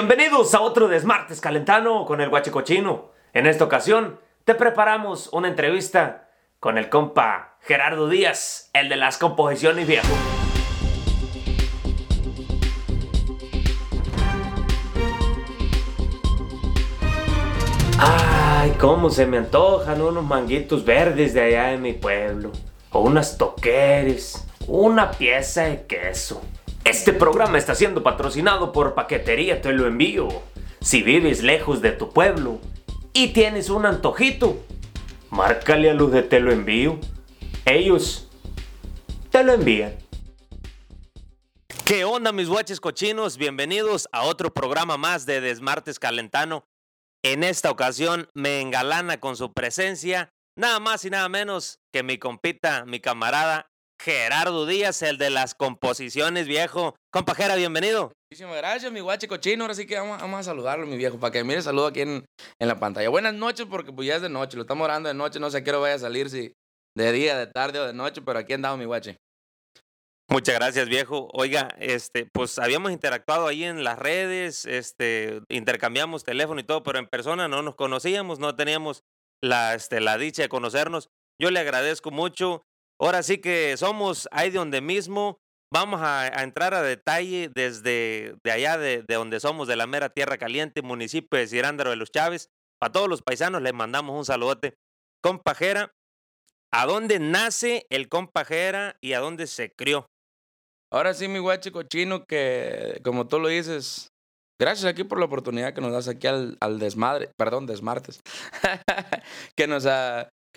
Bienvenidos a otro Desmartes Calentano con el Guachicochino. En esta ocasión te preparamos una entrevista con el compa Gerardo Díaz, el de las composiciones viejo. Ay, cómo se me antojan unos manguitos verdes de allá de mi pueblo. O unas toqueres. Una pieza de queso. Este programa está siendo patrocinado por Paquetería Te lo envío. Si vives lejos de tu pueblo y tienes un antojito, márcale a luz de Te lo envío. Ellos te lo envían. ¿Qué onda mis guaches cochinos? Bienvenidos a otro programa más de Desmartes Calentano. En esta ocasión me engalana con su presencia nada más y nada menos que mi compita, mi camarada Gerardo Díaz, el de las composiciones, viejo. Compajera, bienvenido. Muchísimas gracias, mi guache cochino. Ahora sí que vamos, a saludarlo, mi viejo, para que mire saludo aquí en, en, la pantalla. Buenas noches, porque pues ya es de noche, lo estamos orando de noche, no sé qué hora vaya a salir, si de día, de tarde o de noche, pero aquí andamos, mi guache. Muchas gracias, viejo. Oiga, este, pues habíamos interactuado ahí en las redes, este, intercambiamos teléfono y todo, pero en persona no nos conocíamos, no teníamos la, este, la dicha de conocernos. Yo le agradezco mucho. Ahora sí que somos ahí de donde mismo. Vamos a, entrar a detalle desde de allá de, de, donde somos, de la mera tierra caliente, municipio de Cirándaro de los Chávez. Para todos los paisanos les mandamos un saludote. Compajera, ¿a dónde nace el compajera y a dónde se crió? Ahora sí, mi guache cochino, que como tú lo dices, gracias aquí por la oportunidad que nos das aquí al, al desmadre, perdón, desmartes, que, nos,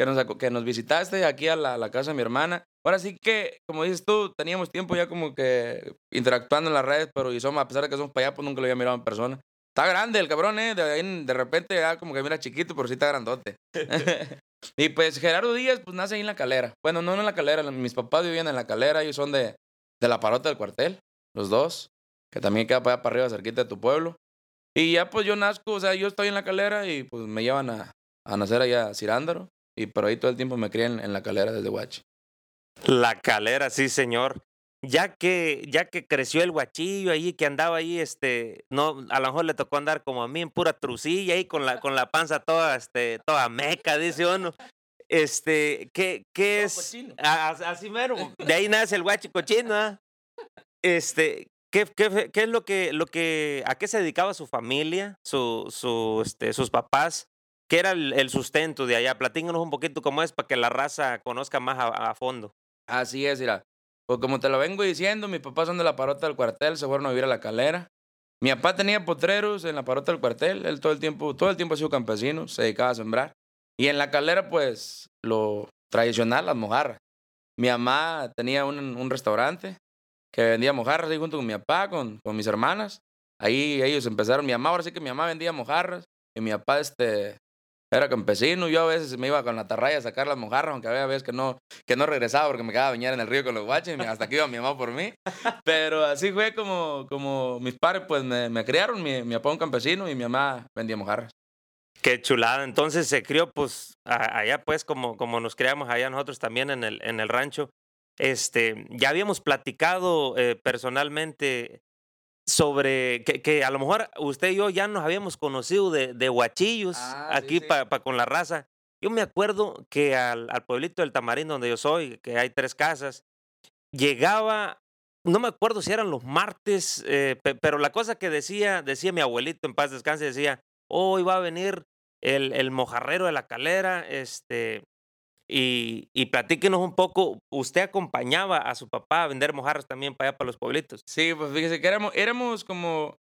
que, nos, que nos visitaste aquí a la, la, casa de mi hermana. Ahora sí que, como dices tú, teníamos tiempo ya como que interactuando en las redes, pero y somos, a pesar de que somos para allá, pues nunca lo había mirado en persona. Está grande el cabrón, ¿eh? De, de repente ya como que mira chiquito, pero sí está grandote. y pues Gerardo Díaz, pues nace ahí en la calera. Bueno, no en la calera, mis papás vivían en la calera, ellos son de, de la parota del cuartel, los dos, que también queda para allá para arriba, cerquita de tu pueblo. Y ya pues yo nazco, o sea, yo estoy en la calera y pues me llevan a, a nacer allá a Cirándaro. Y por ahí todo el tiempo me crían en la calera desde Huachi. La calera, sí, señor. Ya que, ya que creció el guachillo ahí, que andaba ahí, este, no, a lo mejor le tocó andar como a mí en pura trucilla ahí con la, con la panza toda, este, toda meca, dice uno. Este, ¿qué, qué es? así mero. De ahí nace el guachi cochino, ¿ah? Este, ¿qué, qué, qué es lo que, lo que, a qué se dedicaba su familia, su, su, este, sus papás? ¿Qué era el, sustento de allá? Platícanos un poquito cómo es para que la raza conozca más a, fondo. Así es, mira. Pues como te lo vengo diciendo, mis papás son de la parota del cuartel, se fueron a vivir a la calera. Mi papá tenía potreros en la parota del cuartel, él todo el tiempo, todo el tiempo ha sido campesino, se dedicaba a sembrar. Y en la calera, pues, lo tradicional, las mojarras. Mi mamá tenía un, un restaurante que vendía mojarras ahí junto con mi papá, con, con mis hermanas. Ahí ellos empezaron. Mi mamá, ahora sí que mi mamá vendía mojarras. Y mi papá, este, era campesino. Yo a veces me iba con la tarraya a sacar las mojarras, aunque había veces que no, que no regresaba porque me quedaba a bañar en el río con los guaches. Hasta que iba mi mamá por mí. Pero así fue como, como mis padres, pues, me, me criaron. Mi, mi papá un campesino y mi mamá vendía mojarras. Qué chulada. Entonces se crió, pues, allá, pues, como, como nos criamos allá nosotros también en el, en el rancho. Este, ya habíamos platicado eh, personalmente sobre que, que, a lo mejor usted y yo ya nos habíamos conocido de, de guachillos ah, aquí para con la raza. Yo me acuerdo que al, al pueblito del Tamarín, donde yo soy, que hay tres casas, llegaba, no me acuerdo si eran los martes, eh, pero la cosa que decía, decía mi abuelito en paz descanse, decía, hoy va a venir el, el mojarrero de la calera, este, y, y platíquenos un poco, usted acompañaba a su papá a vender mojarras también para allá, para los pueblitos. Sí, pues fíjese que éramos, éramos como,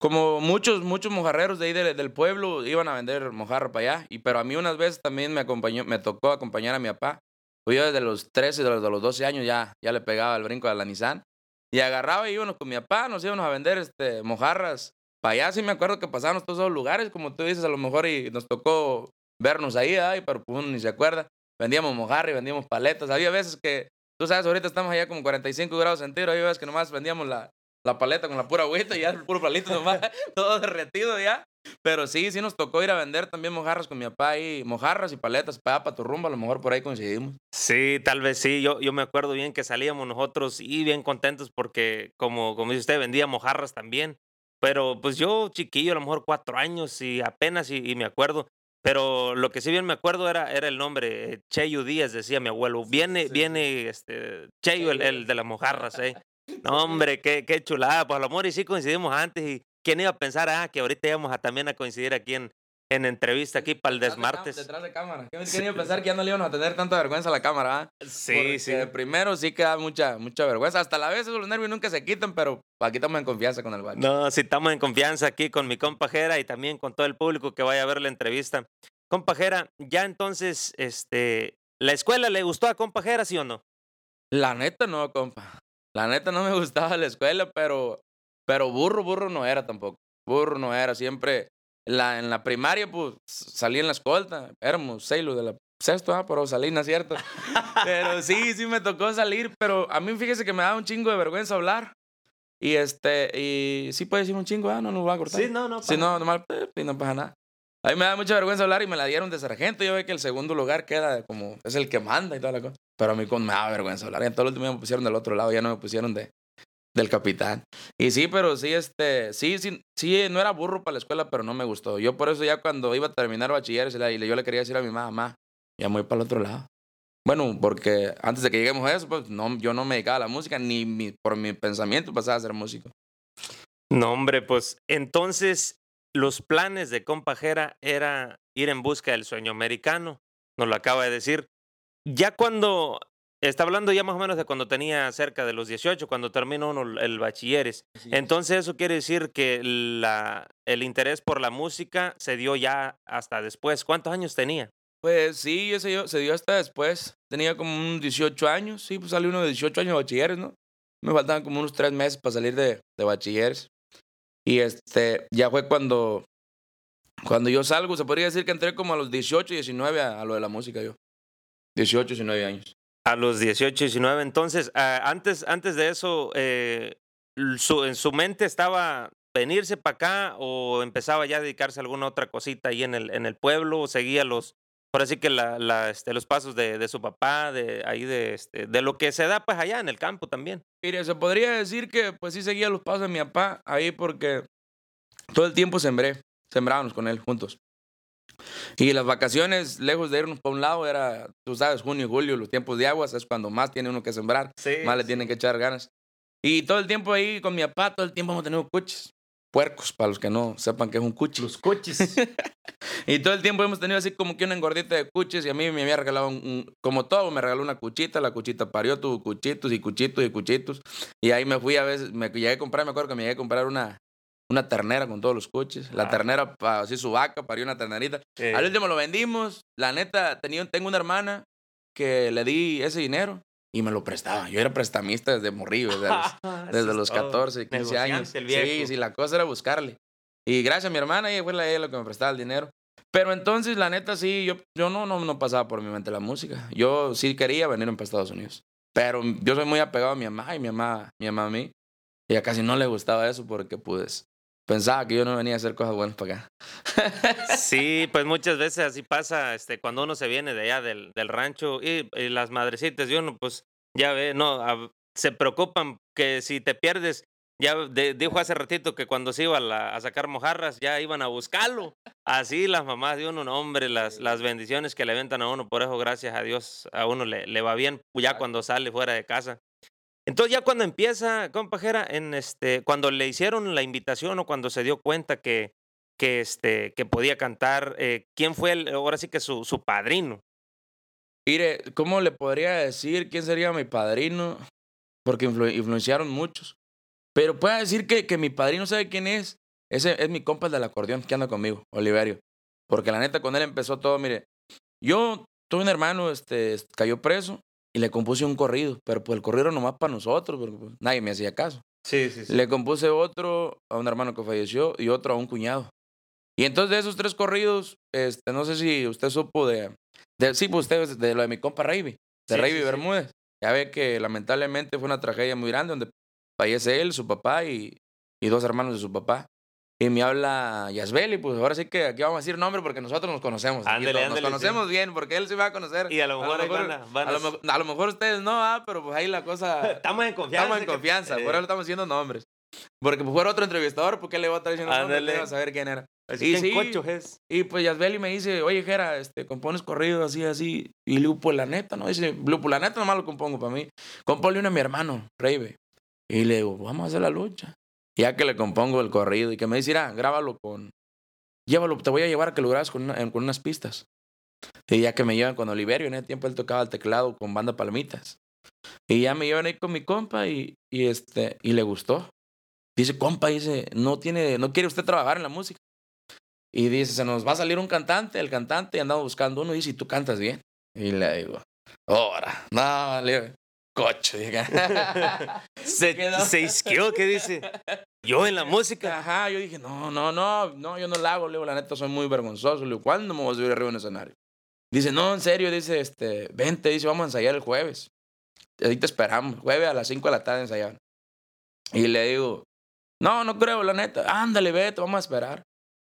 como muchos, muchos mojarreros de ahí del, pueblo iban a vender mojarra para allá, y, pero a mí unas veces también me, acompañó, me tocó acompañar a mi papá. Pues yo desde los 13, de los 12 años ya, ya le pegaba el brinco a la Nissan. Y agarraba y íbamos con mi papá, nos íbamos a vender este, mojarras para allá sí me acuerdo que pasamos todos esos lugares, como tú dices, a lo mejor y nos tocó vernos ahí, ay, pero pues uno ni se acuerda. Vendíamos mojarra vendíamos paletas. Había veces que, tú sabes, ahorita estamos allá como 45 grados centígrados, había veces que nomás vendíamos la, la paleta con la pura agüita y ya el puro palito nomás, todo derretido ya. Pero sí, sí nos tocó ir a vender también mojarras con mi papá y mojarras y paletas para, para tu rumbo, a lo mejor por ahí coincidimos. Sí, tal vez sí, yo, yo me acuerdo bien que salíamos nosotros y bien contentos porque como, como dice usted, vendía mojarras también pero pues yo chiquillo, a lo mejor cuatro años y apenas y, y me acuerdo. Pero lo que sí bien me acuerdo era, era el nombre, Cheyo Díaz, decía mi abuelo. Viene, viene este, Cheyo, el, el de las mojarras, ¿eh? No, hombre, qué, qué chulada. Pues a lo mejor y sí coincidimos antes. y ¿Quién iba a pensar, ah, que ahorita íbamos a también a coincidir aquí en, en entrevista aquí para el Desmartes? Detrás de cámara. ¿Quién quién iba a pensar que ya no le iban a tener tanta vergüenza a la cámara? ah? Sí, Porque sí. Primero sí que da mucha, mucha vergüenza. Hasta la vez los nervios nunca se quitan, pero aquí estamos en confianza con el guacho. No, si estamos en confianza aquí con mi compa Jera y también con todo el público que vaya a ver la entrevista. Compa Jera, ya entonces, este, ¿la escuela le gustó a compa Jera, sí o no? La neta no, compa. La neta no me gustaba la escuela, pero, pero burro, burro no era tampoco. Burro no era. Siempre la, en la primaria, pues salí en la escolta. Éramos seis los de la sexto, ah, pero salí, ¿no es cierto? pero sí, sí me tocó salir, pero a mí fíjese que me daba un chingo de vergüenza hablar. Y este, y sí puede decir un chingo, ah, no nos va a cortar. no, no. Si no, nomás, eh, y no pasa nada. A mí me da mucha vergüenza hablar y me la dieron de sargento. Yo ve que el segundo lugar queda como, es el que manda y toda la cosa. Pero a mí con, me da vergüenza hablar. Y en todo el último me pusieron del otro lado, ya no me pusieron de, del capitán. Y sí, pero sí, este, sí, sí, sí, no era burro para la escuela, pero no me gustó. Yo por eso ya cuando iba a terminar bachiller, y yo le quería decir a mi mamá, ya me voy para el otro lado. Bueno, porque antes de que lleguemos a eso, pues no, yo no me dedicaba a la música, ni mi- por mi pensamiento pasaba a ser músico. No, hombre, pues entonces los planes de compa Jera era ir en busca del sueño americano, nos lo acaba de decir. Ya cuando, está hablando ya más o menos de cuando tenía cerca de los 18, cuando terminó uno el bachilleres. Entonces eso quiere decir que la, el interés por la música se dio ya hasta después. ¿Cuántos años tenía? Pues sí, ese yo- se dio hasta después. Tenía como unos 18 años. Sí, pues salí uno de 18 años de bachilleres, ¿no? Me faltaban como unos tres meses para salir de, de bachilleres. Y este, ya fue cuando, cuando yo salgo, se podría decir que entré como a los 18, 19 a, a lo de la música yo. 18, 19 años. A los 18, 19. Entonces, antes, antes de eso, eh, en su mente estaba venirse para acá o empezaba ya a dedicarse a alguna otra cosita ahí en el, en el pueblo o seguía los, por así que este, los pasos de, su papá, de ahí de, este, de lo que se da pues allá en el campo también. Mire, se podría decir que pues sí seguía los pasos de mi papá ahí porque todo el tiempo sembré, sembrábamos con él juntos. Y las vacaciones, lejos de irnos para un lado, era, tú sabes, junio y julio, los tiempos de aguas, es cuando más tiene uno que sembrar, Sí. más le tienen que echar ganas. Y todo el tiempo ahí con mi papá, todo el tiempo hemos tenido cuches. Puercos, para los que no sepan qué es un cuchi. Los coches. Y todo el tiempo hemos tenido así como que una engordita de cuches y a mí me había regalado un, un- como todo, me regaló una cuchita, la cuchita parió, tuvo cuchitos y cuchitos y cuchitos. Y ahí me fui a veces, me llegué a comprar, me acuerdo que me llegué a comprar una, una ternera con todos los cuches. La ternera, así su vaca, parió una ternerita. Al último lo vendimos. La neta, tenía, tengo una hermana que le di ese dinero y me lo prestaba. Yo era prestamista desde morrillo, desde los, desde es los todo. 14, 15 años. El viejo. Sí, sí, la cosa era buscarle. Y gracias a mi hermana, ella fue la, ella la que me prestaba el dinero. Pero entonces, la neta, sí, yo, yo no, no, no pasaba por mi mente la música. Yo sí quería venir para Estados Unidos. Pero yo soy muy apegado a mi mamá y mi mamá, mi mamá a mí. Y a casi no le gustaba eso porque, pues, pensaba que yo no venía a hacer cosas buenas para acá. Sí, pues muchas veces así pasa, este, cuando uno se viene de allá del, del rancho y, y las madrecitas de uno, pues ya ve, no, a- se preocupan que si te pierdes, ya de- dijo hace ratito que cuando se iba a, la- a sacar mojarras ya iban a buscarlo. Así las mamás de uno, no, hombre, las, las bendiciones que le aventan a uno, por eso gracias a Dios a uno le, le va bien ya cuando sale fuera de casa. Entonces ya cuando empieza, compajera, en este, cuando le hicieron la invitación o cuando se dio cuenta que, que, este, que podía cantar, eh, ¿quién fue el, ahora sí que su, su padrino? Mire, ¿cómo le podría decir quién sería mi padrino? Porque influ- influenciaron muchos. Pero puedo decir que, que mi padrino sabe quién es. Ese es mi compa el del acordeón que anda conmigo, Oliverio. Porque la neta, con él empezó todo, mire. Yo tuve un hermano, este, cayó preso y le compuse un corrido. Pero pues el corrido nomás para nosotros, porque pues, nadie me hacía caso. Sí, sí, Le compuse otro a un hermano que falleció y otro a un cuñado. Y entonces de esos tres corridos, este, no sé si usted supo de, de sí, pues usted de lo de mi compa Ravi, de Sí, Ravi sí, sí. Bermúdez. Ya ve que lamentablemente fue una tragedia muy grande donde fallece él, su papá y, y dos hermanos de su papá. Y me habla Yasbeli, pues ahora sí que aquí vamos a decir nombre porque nosotros nos conocemos. aquí Ándele, todos, nos conocemos bien porque él sí va a conocer. Y a lo mejor, ahí van a- van a, a- lo, mejor- a lo mejor ustedes no, ah, pero pues ahí la cosa... Estamos en confianza. Estamos en que- confianza, eh, por eso estamos diciendo nombres. Porque pues fuera otro entrevistador, ¿por qué le voy a estar diciendo nombre? Ándale. No iba a saber quién era. Así, Y ¿quién sí. es? Y pues Yasbeli me dice, oye, Jera, este, compones corrido así, así. Y digo, pues la neta, ¿no? Dice, "Lu, pues la neta nomás lo compongo para mí. Compónle uno a mi hermano, Reibe. Y le digo, vamos a hacer la lucha. Ya que le compongo el corrido y que me dice, mira, grábalo con... Llévalo, te voy a llevar a que lo grabes con, unas pistas. Y ya que me llevan con Oliverio, en ese tiempo él tocaba el teclado con banda Palmitas. Y ya me llevan ahí con mi compa y, y este, y le gustó. Dice, compa, dice, no tiene, no quiere usted trabajar en la música. Y dice, se nos va a salir un cantante, el cantante, y andamos buscando uno, y dice, ¿y tú cantas bien? Y le digo, ahora, no, le cocho. Se, quedó. se isqueó, ¿qué dice? Yo en la música. Ajá, yo dije, no, no, no, no, yo no la hago, le digo, la neta, soy muy vergonzoso, le digo, ¿cuándo me voy a subir arriba en el escenario? Dice, no, en serio, dice, este, vente, dice, vamos a ensayar el jueves. Ahí te esperamos, jueves a las 5 de la tarde ensayar. Y le digo, no, no creo, la neta, ándale, vete, vamos a esperar.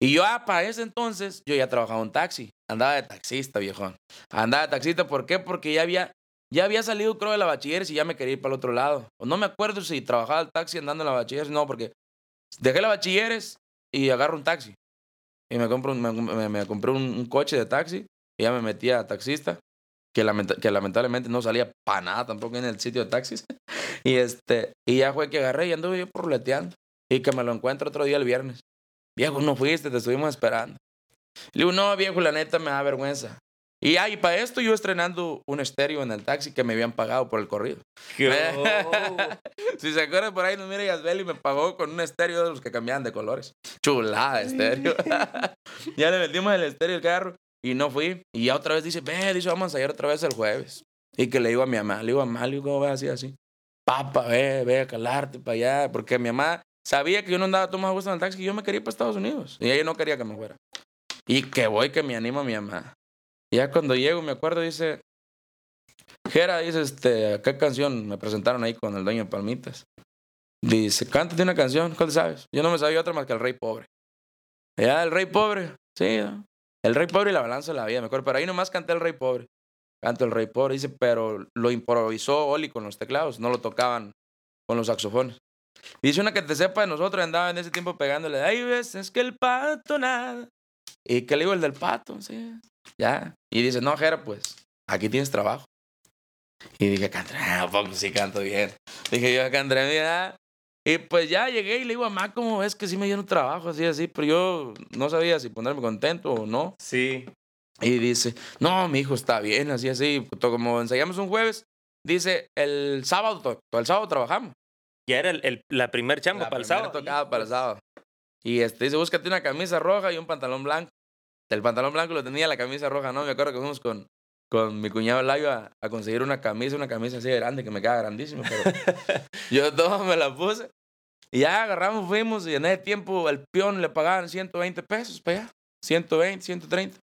Y yo, ah, para ese entonces, yo ya trabajaba en taxi, andaba de taxista, viejón. Andaba de taxista, ¿por qué? Porque ya había, ya había salido, creo, de la bachilleres y ya me quería ir para el otro lado. O no me acuerdo si trabajaba el taxi andando en la bachilleres, no, porque dejé la bachilleres y agarro un taxi. Y me, compro me, compré un, coche de taxi y ya me metí a taxista, que lamentablemente no salía para nada tampoco en el sitio de taxis. y, este, y ya fue que agarré y anduve yo porleteando. Y que me lo encuentro otro día el viernes. Viejo, no fuiste, te estuvimos esperando. Le digo, no, viejo, la neta me da vergüenza. Y ahí, para esto yo estrenando un estéreo en el taxi que me habían pagado por el corrido. si se acuerdan por ahí, nos mira Yasbeli me pagó con un estéreo de los que cambiaban de colores. Chulada de estéreo. ya le metimos el estéreo al carro y no fui. Y ya otra vez dice, ve, dice, vamos a ensayar otra vez el jueves. Y que le digo a mi mamá, le digo a mamá, le digo, ¿cómo vas así, así? Papa, ve, ve a calarte para allá. Porque mi mamá sabía que yo no andaba todo más a gusto en el taxi, que yo me quería ir para Estados Unidos. Y ella no quería que me fuera. Y que voy, que me anima mi mamá. Y ya cuando llego, me acuerdo, dice, Jera, dice, este, ¿qué canción me presentaron ahí con el dueño de Palmitas? Dice, cántate una canción, ¿cuál sabes? Yo no me sabía otra más que El Rey Pobre. Ya, El Rey Pobre, sí, ¿no? El Rey Pobre y la balanza de la vida, me acuerdo. Pero ahí nomás canté El Rey Pobre. Canto El Rey Pobre, dice, pero lo improvisó Oli con los teclados, no lo tocaban con los saxofones. Dice una que te sepa de nosotros, andaba en ese tiempo pegándole, hay veces que el pato nada. Y que le digo el del pato, sí, ya. Y dice, no, Jera, pues, aquí tienes trabajo. Y dije, cantaré, ah, poco sí canto bien. Dije, yo cantaré bien, ah. Y pues ya llegué y le digo a mamá, ¿cómo ves que sí me dieron trabajo? Así, así, pero yo no sabía si ponerme contento o no. Sí. Y dice, no, mi hijo está bien, así, así. Como ensayamos un jueves, dice, el sábado, to- todo el sábado trabajamos. Ya era el, el- la primer chamba La para el sábado. tocada para el sábado. Y este dice, búscate una camisa roja y un pantalón blanco. El pantalón blanco lo tenía, la camisa roja no. Me acuerdo que fuimos con, con mi cuñado Layo a, a conseguir una camisa, una camisa así de grande que me queda grandísima. Pero yo todo me la puse. Y ya agarramos, fuimos y en ese tiempo el peón le pagaban 120 pesos para allá. 120, 130.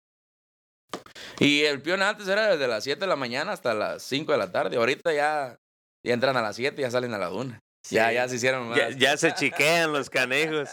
Y el peón antes era desde las 7 de la mañana hasta las 5 de la tarde. Ahorita ya, ya entran a las 7 y ya salen a la 1. Ya, ya se hicieron más. Ya, ya se chiquean los canejos.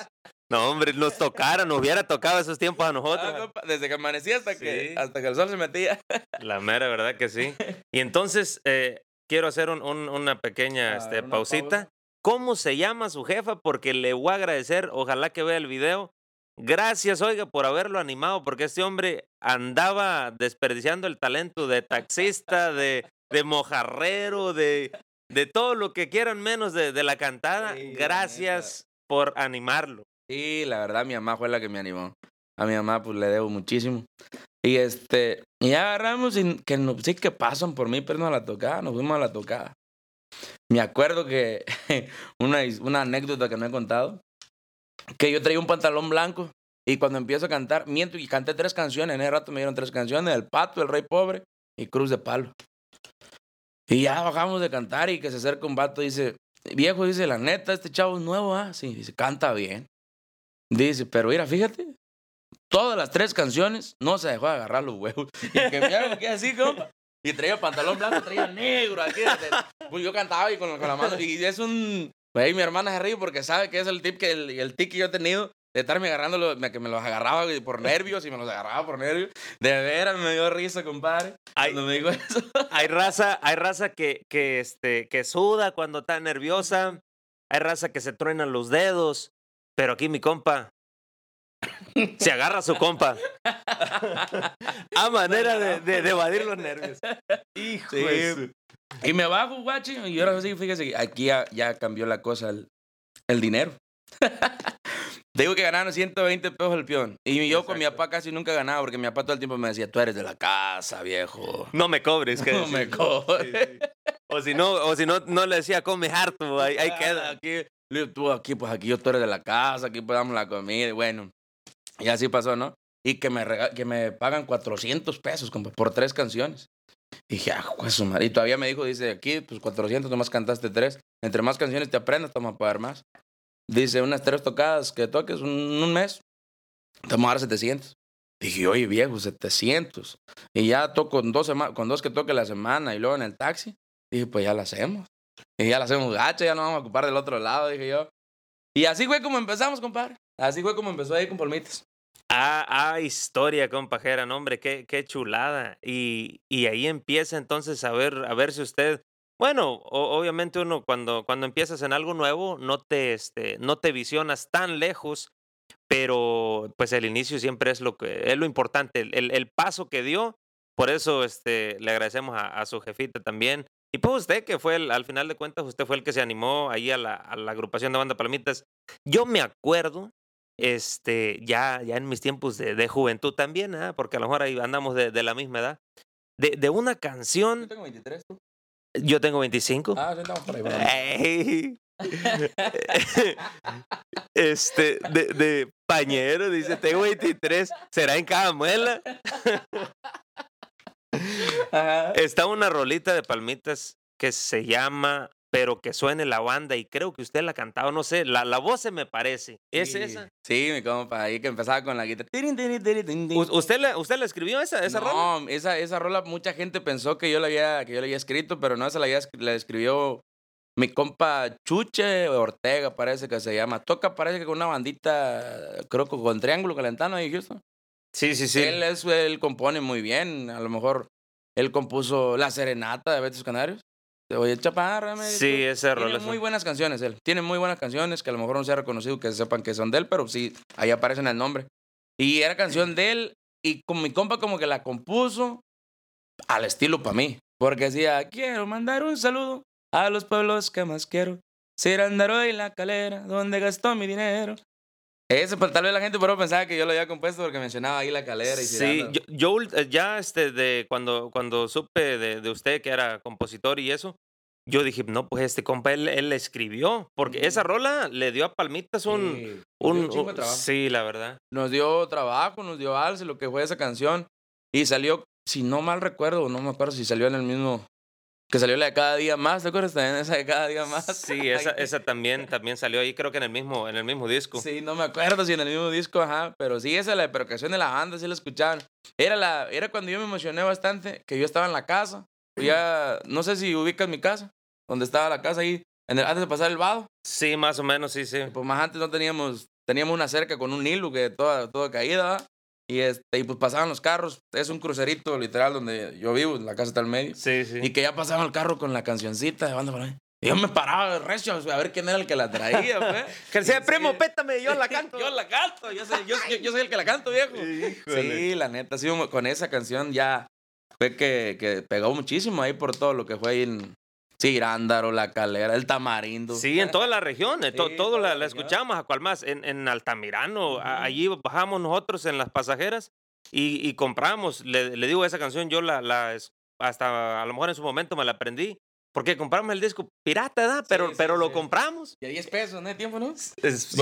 No, hombre, nos tocaron, nos hubiera tocado esos tiempos a Ah, nosotros. compa, desde que amanecía hasta, que, Sí. hasta que el sol se metía. La mera verdad que sí. Y entonces, eh, quiero hacer un- un- una pequeña A este, una pausita. pausa. ¿Cómo se llama su jefa? Porque le voy a agradecer, ojalá que vea el video. Gracias, oiga, por haberlo animado, porque este hombre andaba desperdiciando el talento de taxista, de, de mojarrero, de, de todo lo que quieran menos de, de la cantada. Sí, la Gracias por animarlo. Sí, la verdad, mi mamá fue la que me animó. A mi mamá, pues le debo muchísimo. Y este, y agarramos y que no, sí que pasan por mí, pero no a la tocada, nos fuimos a la tocada. Me acuerdo que una anécdota que no he contado, que yo traía un pantalón blanco y cuando empiezo a cantar, miento y canté tres canciones, en ese rato me dieron tres canciones, El Pato, El Rey Pobre y Cruz de Palo. Y ya bajamos de cantar y que se acerca un vato y dice, viejo, dice, la neta, este chavo es nuevo, ¿ah? Sí, dice, canta bien. Dice, pero mira, fíjate, todas las tres canciones no se dejó de agarrar los huevos. Y que me hago que así, compa. Y traía pantalón blanco, traía negro aquí. Pues yo cantaba y con, con la mano. Y es un. Pues ahí mi hermana se ríe porque sabe que es el tip que el, el tic que yo he tenido de estarme agarrando, lo- me- que me los agarraba por nervios y me los agarraba por nervios. De veras me dio risa, compadre. Ay. Cuando me dijo eso. Hay raza, hay raza que, que, este, que suda cuando está nerviosa. hay raza que se truenan los dedos, pero aquí mi compa se agarra a su compa. a manera de, de, evadir los nervios. Hijo Y me bajo, guachi, y ahora sí, fíjese, aquí ya, ya cambió la cosa, el, el dinero. Digo que ganaron 120 pesos el peón. Y yo con mi papá casi nunca ganaba porque mi papá todo el tiempo me decía, tú eres de la casa, viejo. No me cobres. Que no me cobres. O si no, o si no, no le decía, come harto, ahí, ahí queda. Aquí, tú aquí, pues aquí yo tú eres de la casa, aquí pues damos la comida. Y bueno, y así pasó, ¿no? Y que me, que me pagan 400 pesos por tres canciones. Y dije, ah, pues su madre. Y todavía me dijo, dice, aquí, pues 400, nomás cantaste tres. Entre más canciones te aprendas, te vamos a pagar más. Dice, unas tres tocadas que toques un, un mes, te vamos a dar 700. Dije, oye, viejo, 700. Y ya toco con dos, con dos que toque la semana y luego en el taxi. Dije, pues ya la hacemos. Y ya la hacemos gacha, ya no vamos a ocupar del otro lado, dije yo. Y así fue como empezamos, compadre. Así fue como empezó ahí con Palmitas. Ah, ah, historia, compajera, no, hombre, qué, qué chulada. Y, y ahí empieza entonces a ver, a ver si usted bueno, obviamente uno cuando, cuando empiezas en algo nuevo no te, este, no te visionas tan lejos, pero pues el inicio siempre es lo que es lo importante, el, el paso que dio. Por eso este, le agradecemos a, su jefita también. Y pues usted, que fue al final de cuentas, usted fue el que se animó ahí a la, a la agrupación de Banda Palmitas. Yo me acuerdo, este, ya, ya en mis tiempos de, de juventud también, ¿eh? porque a lo mejor ahí andamos de, de la misma edad, de, de una canción. Yo tengo 23, ¿tú? Yo tengo 25. Ah, estamos por ahí. este, de, de, pañero, dice, tengo 23. ¿Será en cada muela? Está una rolita de palmitas que se llama pero que suene la banda y creo que usted la cantaba, no sé, la, la voz se me parece. ¿Es esa? Sí, mi compa, ahí que empezaba con la guitarra. ¿Usted la, usted la escribió esa, esa rola? No, esa, esa rola mucha gente pensó que yo la había, que yo la había escrito, pero no, esa la, la escribió mi compa Chuche Ortega, parece que se llama. Toca, parece que con una bandita, creo que con Triángulo Calentano ahí Houston. Sí, sí, sí. Él, es, él compone muy bien, a lo mejor él compuso La Serenata de Betis Canarios. Oye, Chaparra, me Sí, ese rol. Tiene muy buenas canciones él. Tiene muy buenas canciones que a lo mejor no se ha reconocido que sepan que son de él, pero sí, ahí aparecen el nombre. Y era canción de él y con mi compa como que la compuso al estilo para mí. Porque decía, quiero mandar un saludo a los pueblos que más quiero. Cirandaro y la calera, donde gastó mi dinero. Ese, pues, tal vez la gente pero pensaba que yo lo había compuesto porque mencionaba ahí la calera y Sí, yo, eh, ya este, de, cuando, cuando supe de, de, usted que era compositor y eso, yo dije, no, pues este compa, él, él escribió, porque esa rola le dio a Palmitas un... Sí, un, sí, la verdad. Nos dio trabajo, nos dio alce, lo que fue esa canción, y salió, si no mal recuerdo, no me acuerdo si salió en el mismo que salió la de cada día más, ¿te acuerdas también esa de cada día más? Sí, esa, esa también, también salió ahí, creo que en el mismo, en el mismo disco. Sí, no me acuerdo si en el mismo disco, ajá, pero sí, esa la percusión de la banda, sí la escuchaban. Era, la, era cuando yo me emocioné bastante, que yo estaba en la casa, ya, no sé si ubicas mi casa, donde estaba la casa ahí, en el, antes de pasar el vado. Sí, más o menos, sí, sí. Pues más antes no teníamos, teníamos una cerca con un hilo que toda, toda caída, y, este, y pues pasaban los carros. Es un crucerito literal donde yo vivo, la casa está al medio. Sí, sí. Y que ya pasaba el carro con la cancioncita de banda por ahí. Y yo me paraba de recio a ver quién era el que la traía, pues. que sea, primo, pétame, yo la canto. yo la canto, yo soy, yo, yo, soy el que la canto, viejo. Sí, la neta, sí, con esa canción ya fue que, que pegó muchísimo ahí por todo lo que fue ahí en, Sí, Irándaro, La Calera, el Tamarindo. Sí, en toda la región, todo la, escuchamos, ¿a cuál más? En, en Altamirano, allí bajamos nosotros en las pasajeras y, y compramos, le, le, digo esa canción, yo la, la, hasta a lo mejor en su momento me la aprendí, porque compramos el disco pirata, ¿verdad? Pero, pero lo compramos. Y a 10 pesos, ¿no? tiempo, no?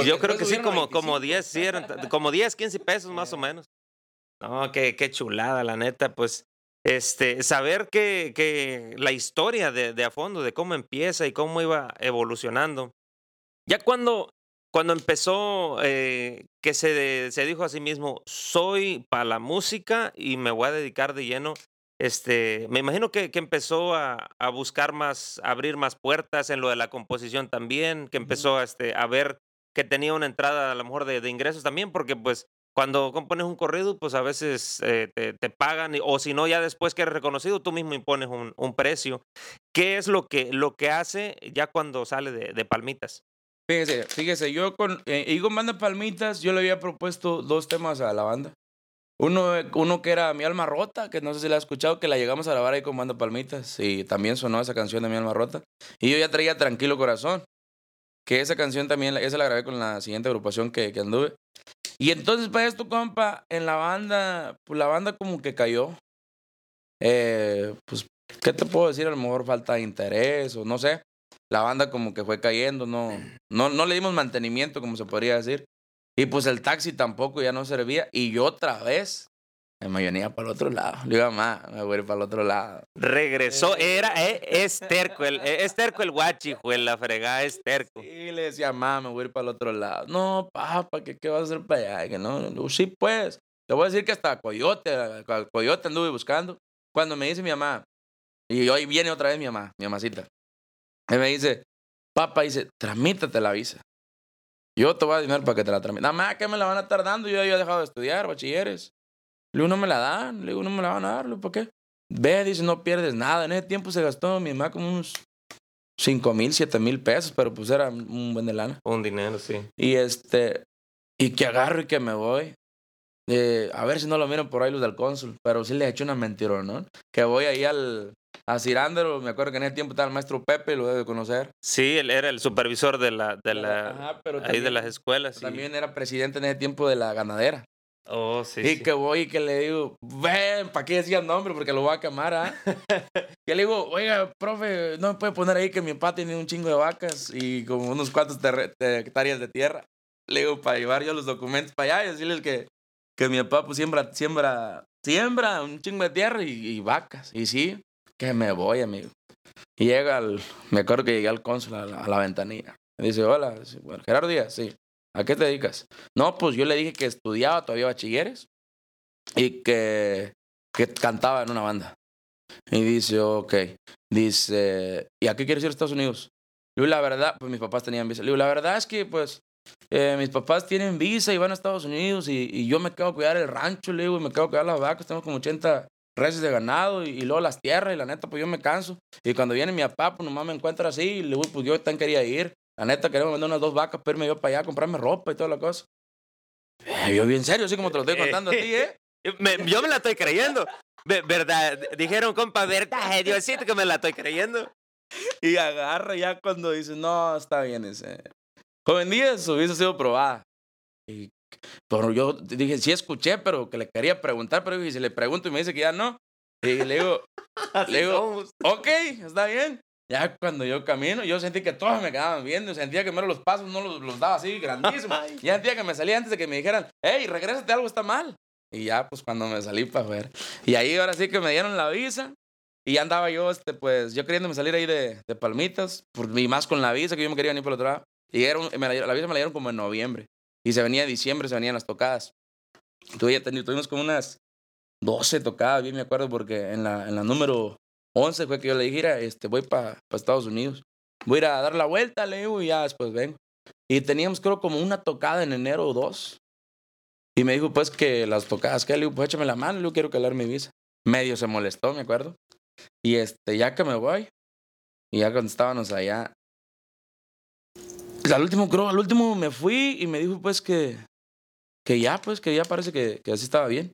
yo creo que sí, como, como 10, sí, eran, como 10, 15 pesos más o menos. No, qué, qué chulada, la neta, pues este, saber que, que la historia de, de, a fondo, de cómo empieza y cómo iba evolucionando. Ya cuando, cuando empezó, eh, que se, se dijo a sí mismo, soy para la música y me voy a dedicar de lleno, este, me imagino que, que empezó a, a, buscar más, a abrir más puertas en lo de la composición también, que empezó a, este, a ver que tenía una entrada a lo mejor de, de ingresos también, porque pues cuando compones un corrido, pues a veces eh, te, te, pagan, o si no, ya después que eres reconocido, tú mismo impones un, un, precio. ¿Qué es lo que, lo que hace ya cuando sale de, de Palmitas? Fíjese, fíjese, yo con, eh, y con Banda Palmitas, yo le había propuesto dos temas a la banda. Uno, uno que era Mi Alma Rota, que no sé si la has escuchado, que la llegamos a grabar ahí con Banda Palmitas. Y también sonó esa canción de Mi Alma Rota. Y yo ya traía Tranquilo Corazón. Que esa canción también, esa la grabé con la siguiente agrupación que, que anduve. Y entonces, para esto, compa, en la banda, pues la banda como que cayó. Eh, pues, ¿qué te puedo decir? A lo mejor falta de interés o no sé. La banda como que fue cayendo, no, no, no le dimos mantenimiento, como se podría decir. Y pues el taxi tampoco ya no servía. Y yo otra vez me venía para el otro lado. Le digo, mamá, me voy a ir para el otro lado. Regresó, era, eh, es terco, el, eh, es terco el guachi, la fregada, es terco. Y le decía, mamá, me voy a ir para el otro lado. No, papá, ¿qué, qué vas a hacer para allá? que no, sí, pues. Te voy a decir que hasta Coyote, Coyote anduve buscando. Cuando me dice mi mamá, y hoy viene otra vez mi mamá, mi mamacita. Y me dice, papá, dice, tramítate la visa. Yo te voy a dinero para que te la tramite. Nada más que me la van a estar dando. Yo ya he dejado de estudiar, bachilleres. Le digo, no me la dan. Le digo, no me la van a dar. ¿Por qué? Ve, dice, no pierdes nada. En ese tiempo se gastó mi mamá como unos 5 mil, 7 mil pesos, pero pues era un buen de lana. Un dinero, sí. Y este, y que agarro y que me voy. Eh, a ver si no lo miran por ahí los del cónsul, pero sí le he hecho una mentira, ¿no? Que voy ahí al, a Cirándaro, me acuerdo que en ese tiempo estaba el maestro Pepe, lo debe conocer. Sí, él era el supervisor de la, de la, ahí de las escuelas. También era presidente en ese tiempo de la ganadera. Oh, sí. Y que voy y que le digo, ven, ¿para qué decía el nombre? Porque lo voy a quemar, ¿ah? que le digo, oiga, profe, no me puede poner ahí que mi papá tiene un chingo de vacas y como unos cuantos hectáreas de tierra. Le digo, para llevar yo los documentos para allá y decirles que, que mi papá pues siembra, siembra, siembra un chingo de tierra y, y vacas. Y sí, que me voy, amigo. Y llega al, me acuerdo que llegué al cónsul a la, ventanilla. Me dice, hola, bueno, Gerardo Díaz, sí. ¿A qué te dedicas? No, pues yo le dije que estudiaba todavía bachilleres y que, que cantaba en una banda. Y dice, ok. Dice, ¿y a qué quieres ir a Estados Unidos? Le la verdad, pues mis papás tenían visa. Le la verdad es que, pues, eh, mis papás tienen visa y van a Estados Unidos y, y, yo me quedo a cuidar el rancho, le digo, y me quedo a cuidar las vacas. Tengo como 80 reses de ganado y, luego las tierras y la neta, pues yo me canso. Y cuando viene mi papá, pues nomás me encuentra así y le digo, pues yo también quería ir. La neta, queremos vender unas dos vacas, pero me yo para allá a comprarme ropa y toda la cosa. Eh, yo bien serio, así como te lo estoy contando a ti, ¿eh? yo me la estoy creyendo. verdad, dijeron, compa, verdad, Diosito que me la estoy creyendo. Y agarra ya cuando dice, no, está bien ese. Joven Díaz hubiese sido probada. Y pero yo dije, sí escuché, pero que le quería preguntar, pero si le pregunto y me dice que ya no. Y le digo, le digo, ok, está bien. Ya cuando yo camino, yo sentí que todos me quedaban viendo, sentía que mero los pasos no los, los daba así grandísimos. ya sentía que me salía antes de que me dijeran, hey, regrésate, algo está mal. Y ya, pues cuando me salí para ver. Y ahí ahora sí que me dieron la visa. Y ya andaba yo, este, pues, yo queriéndome salir ahí de, de Palmitas, por, y más con la visa, que yo me quería ir por el otro lado. Y era la visa me la dieron como en noviembre. Y se venía diciembre, se venían las tocadas. Tuvimos como unas 12 tocadas, bien me acuerdo, porque en la, en la número 11 fue que yo le dije, este, voy para Estados Unidos. Voy a dar la vuelta, le digo, y ya después vengo. Y teníamos creo como una tocada en enero o dos. Y me dijo, pues, que las tocadas, que le digo, pues échame la mano, yo quiero calar mi visa. Medio se molestó, me acuerdo. Y este, ya que me voy, y ya cuando estábamos allá, al último, creo, al último me fui y me dijo pues que, que ya, pues, que ya parece que, que así estaba bien.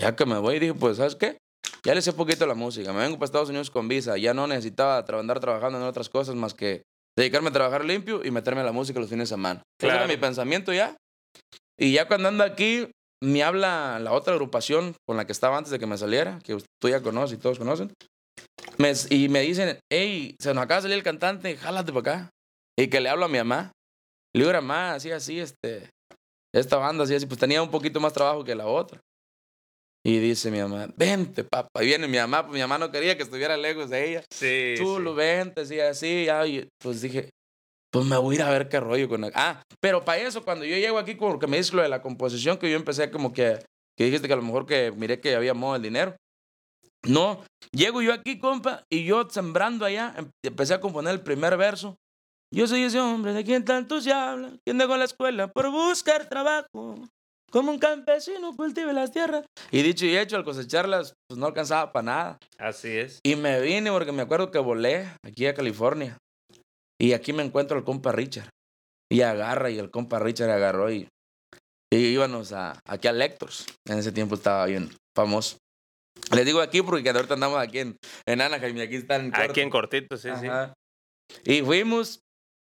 Ya que me voy, dije, pues, ¿sabes qué? Ya le sé poquito la música. Me vengo para Estados Unidos con visa. Ya no necesitaba andar trabajando en otras cosas más que dedicarme a trabajar limpio y meterme a la música los fines de semana. Claro. Ese era mi pensamiento ya. Y ya cuando ando aquí, me habla la otra agrupación con la que estaba antes de que me saliera, que tú ya conoces y todos conocen. Me, y me dicen, hey, se nos acaba de salir el cantante, jálate para acá. Y que le hablo a mi mamá. Le digo, mamá, así, así, este, esta banda, así, así, pues tenía un poquito más trabajo que la otra. Y dice mi mamá, vente, papá. Y viene mi mamá, pues mi mamá no quería que estuviera lejos de ella. Sí. Tú lo vente, así, así. Ya, pues dije, pues me voy a ir a ver qué rollo con. Ah, pero para eso, cuando yo llego aquí, como que me dice lo de la composición, que yo empecé como que, que dijiste que a lo mejor que miré que había modo el dinero. No, llego yo aquí, compa, y yo sembrando allá, em, empecé a componer el primer verso. Yo soy ese hombre de quien tanto se habla, quien dejó la escuela por buscar trabajo. Como un campesino cultive las tierras. Y dicho y hecho, al cosecharlas, pues no alcanzaba para nada. Así es. Y me vine porque me acuerdo que volé aquí a California. Y aquí me encuentro al compa Richard. Y agarra, y el compa Richard agarró y, y íbamos a, aquí a Lectors. En ese tiempo estaba bien famoso. Les digo aquí porque ahorita andamos aquí en, en Anaheim y aquí están en Aquí en cortito, sí, sí. Y fuimos,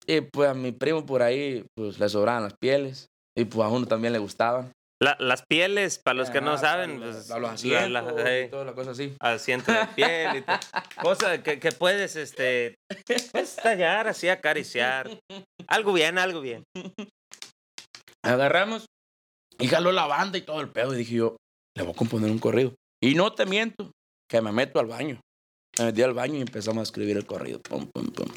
y pues a mi primo por ahí, pues le sobraban las pieles. Y pues a uno también le gustaban. La- las pieles, para los que no saben, pues, los la- asientos la- y toda la cosa así. asiento de piel y todo. Cosa que, que puedes, este, tallar, así, acariciar. Algo bien, algo bien. Agarramos y jaló la banda y todo el pedo. Y dije yo, le voy a componer un corrido. Y no te miento, que me meto al baño. Me metí al baño y empezamos a escribir el corrido. Pum, pum, pum.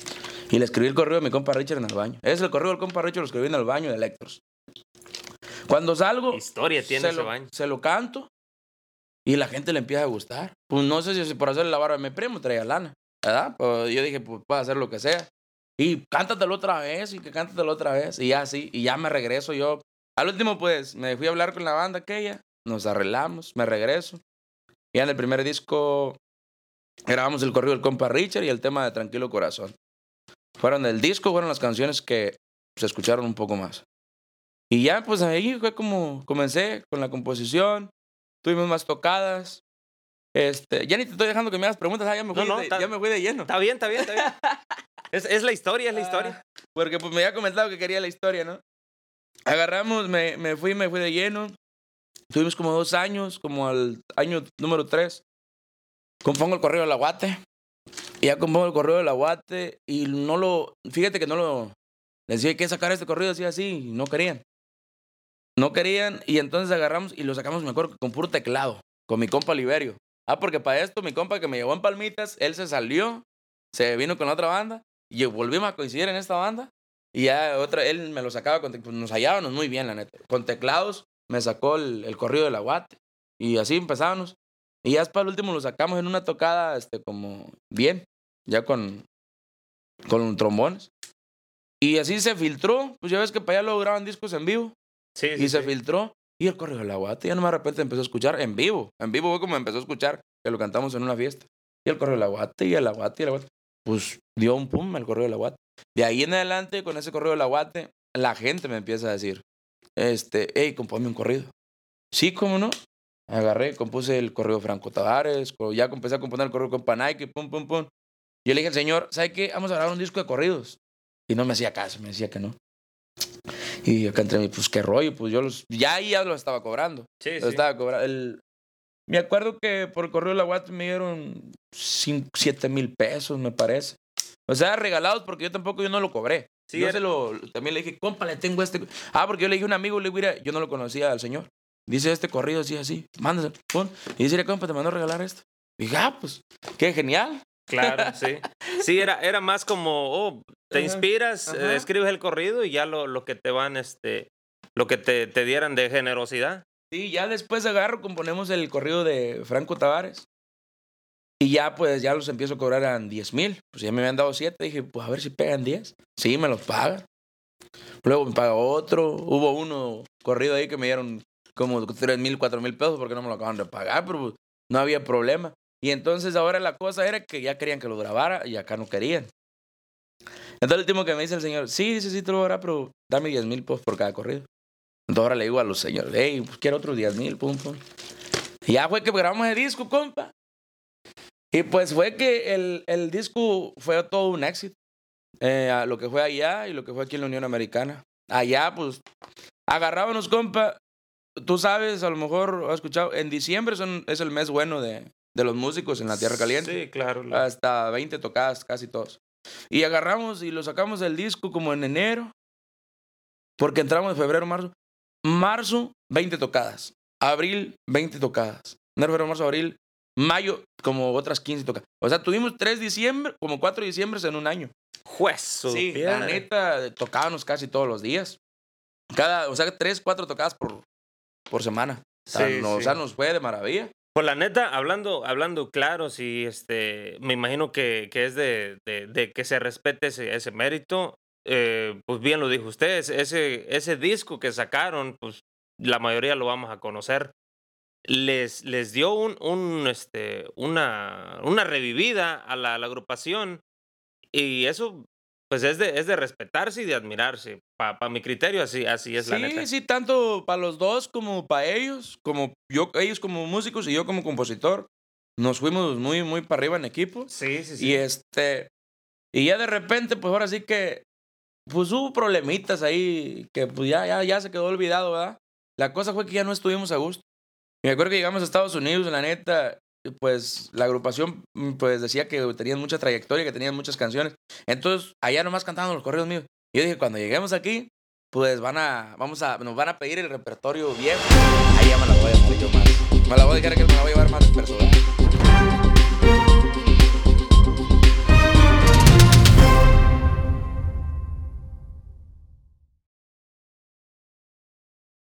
Y le escribí el corrido a mi compa Richard en el baño. Es el corrido del compa Richard, lo escribí en el baño de Electros. Cuando salgo, Historia tiene se ese lo, baño. se lo canto y la gente le empieza a gustar. Pues no sé si por hacerle la barba a mi primo traía lana, ¿verdad? Pues yo dije, pues puedo hacer lo que sea. Y cántatelo otra vez y que cántatelo otra vez. Y ya así, y ya me regreso yo. Al último, pues, me fui a hablar con la banda aquella, nos arreglamos, me regreso. Y en el primer disco grabamos el corrido del compa Richard y el tema de Tranquilo Corazón. Fueron del disco, fueron las canciones que se escucharon un poco más. Y ya, pues ahí fue como comencé con la composición, tuvimos más tocadas. Este, ya ni te estoy dejando que me hagas preguntas, ah, ya me fui, No, no, de, está- ya me fui de lleno. Está bien, está bien, está bien. Es, es la historia, es la historia. Ah, porque pues me había comentado que quería la historia, ¿no? Agarramos, me, me fui, me fui de lleno. Tuvimos como dos años, como al año número tres. Compongo el correo del aguate. Y ya compongo el correo del aguate y no lo, fíjate que no lo, les dije que sacar este corrido así, así, y no querían. No querían y entonces agarramos y lo sacamos, me acuerdo, que con puro teclado, con mi compa Liberio. Ah, porque para esto mi compa que me llevó en Palmitas, él se salió, se vino con otra banda y volvimos a coincidir en esta banda. Y ya otra, él me lo sacaba, con, pues, nos hallábamos muy bien, la neta. Con teclados me sacó el, el corrido del aguate. Y así empezábamos. Y ya para el último lo sacamos en una tocada, este, como bien, ya con, con trombones. Y así se filtró. Pues ya ves que para allá lo graban discos en vivo. Sí, sí, y se sí. filtró. Y el correo del aguate, ya no me de repente empezó a escuchar en vivo. En vivo fue como empezó a escuchar que lo cantamos en una fiesta. Y el correo del aguate, y el aguate, y el aguate. Pues dio un pum el correo del aguate. De ahí en adelante, con ese correo del aguate, la gente me empieza a decir, este, hey, compónme un corrido. Sí, cómo no. Agarré, compuse el correo de Franco Tavares, ya empecé a componer el correo con Panay, pum, pum, pum. Yo le dije al señor, ¿sabe qué? Vamos a grabar un disco de corridos. Y no me hacía caso, me decía que no. Y acá entre mí, pues qué rollo, pues yo los, ya ahí ya lo estaba cobrando. Sí, Lo sí. estaba cobrando. El, me acuerdo que por el correo de la Guate me dieron 7 mil pesos, me parece. O sea, regalados porque yo tampoco, yo no lo cobré. Sí, yo era- se lo, también le dije, compa, le tengo este. Ah, porque yo le dije a un amigo, le digo, mira, yo no lo conocía al señor. Dice este corrido así, así, mándase, pon. Y dice, compa, te mandó a regalar esto. Y dije, ah, pues, qué genial. Claro, sí. Sí, era, era más como, oh, te inspiras, eh, escribes el corrido y ya lo, lo que te van, este, lo que te, te dieran de generosidad. Sí, ya después agarro, componemos el corrido de Franco Tavares. Y ya, pues, ya los empiezo a cobrar a 10 mil. Pues ya me habían dado 7. Dije, pues a ver si pegan 10. Sí, me los pagan. Luego me paga otro. Hubo uno corrido ahí que me dieron como 3 mil, 4 mil pesos porque no me lo acaban de pagar, pero pues, no había problema. Y entonces ahora la cosa era que ya querían que lo grabara y acá no querían. Entonces el último que me dice el señor, sí, dice, sí, te lo grabar, pero dame 10 mil pesos por cada corrido. Entonces ahora le digo a los señores, hey, pues quiero otros 10 mil, pum, pum. Y ya fue que grabamos el disco, compa. Y pues fue que el, el disco fue todo un éxito. Eh, lo que fue allá y lo que fue aquí en la Unión Americana. Allá, pues, agarrábamos, compa. Tú sabes, a lo mejor has escuchado, en diciembre son, es el mes bueno de, de los músicos en la Tierra Caliente Sí, claro. lo- hasta 20 tocadas, casi todos. Y agarramos y lo sacamos del disco como en enero, porque entramos en febrero, marzo. Marzo, 20 tocadas. Abril, 20 tocadas. Enero, febrero, marzo, abril. Mayo, como otras 15 tocadas. O sea, tuvimos 3 diciembre, como 4 diciembre en un año. Juez, Sí, piedra. la neta, tocábamos casi todos los días. Cada, o sea, 3, 4 tocadas por, por semana. O sea, Sí, no- o sí. sea, nos fue de maravilla. Pues la neta, hablando, hablando claro, sí, este, me imagino que, que es de, de- de que se respete ese, ese mérito. Eh, pues bien lo dijo usted, ese- ese, disco que sacaron, pues la mayoría lo vamos a conocer. Les, les dio un, un, este, una, una revivida a la, a la agrupación y eso pues es de, es de respetarse y de admirarse. Para mi criterio, así, así es la neta. Sí, sí, tanto para los dos como para ellos, como yo, ellos como músicos y yo como compositor. Nos fuimos muy, muy para arriba en equipo. Sí, sí, sí. Y este. Y ya de repente, pues ahora sí que. Pues hubo problemitas ahí que pues ya, ya, ya se quedó olvidado, ¿verdad? La cosa fue que ya no estuvimos a gusto. Me acuerdo que llegamos a Estados Unidos, la neta, pues la agrupación mm, pues decía que tenían mucha trayectoria, que tenían muchas canciones. Entonces, allá nomás cantaban los corridos míos. Yo dije, cuando lleguemos aquí, pues van a, vamos a, nos van a pedir el repertorio viejo. Ahí ya me la voy a hacer yo más. Me la voy a dejar que me la voy a llevar más personal.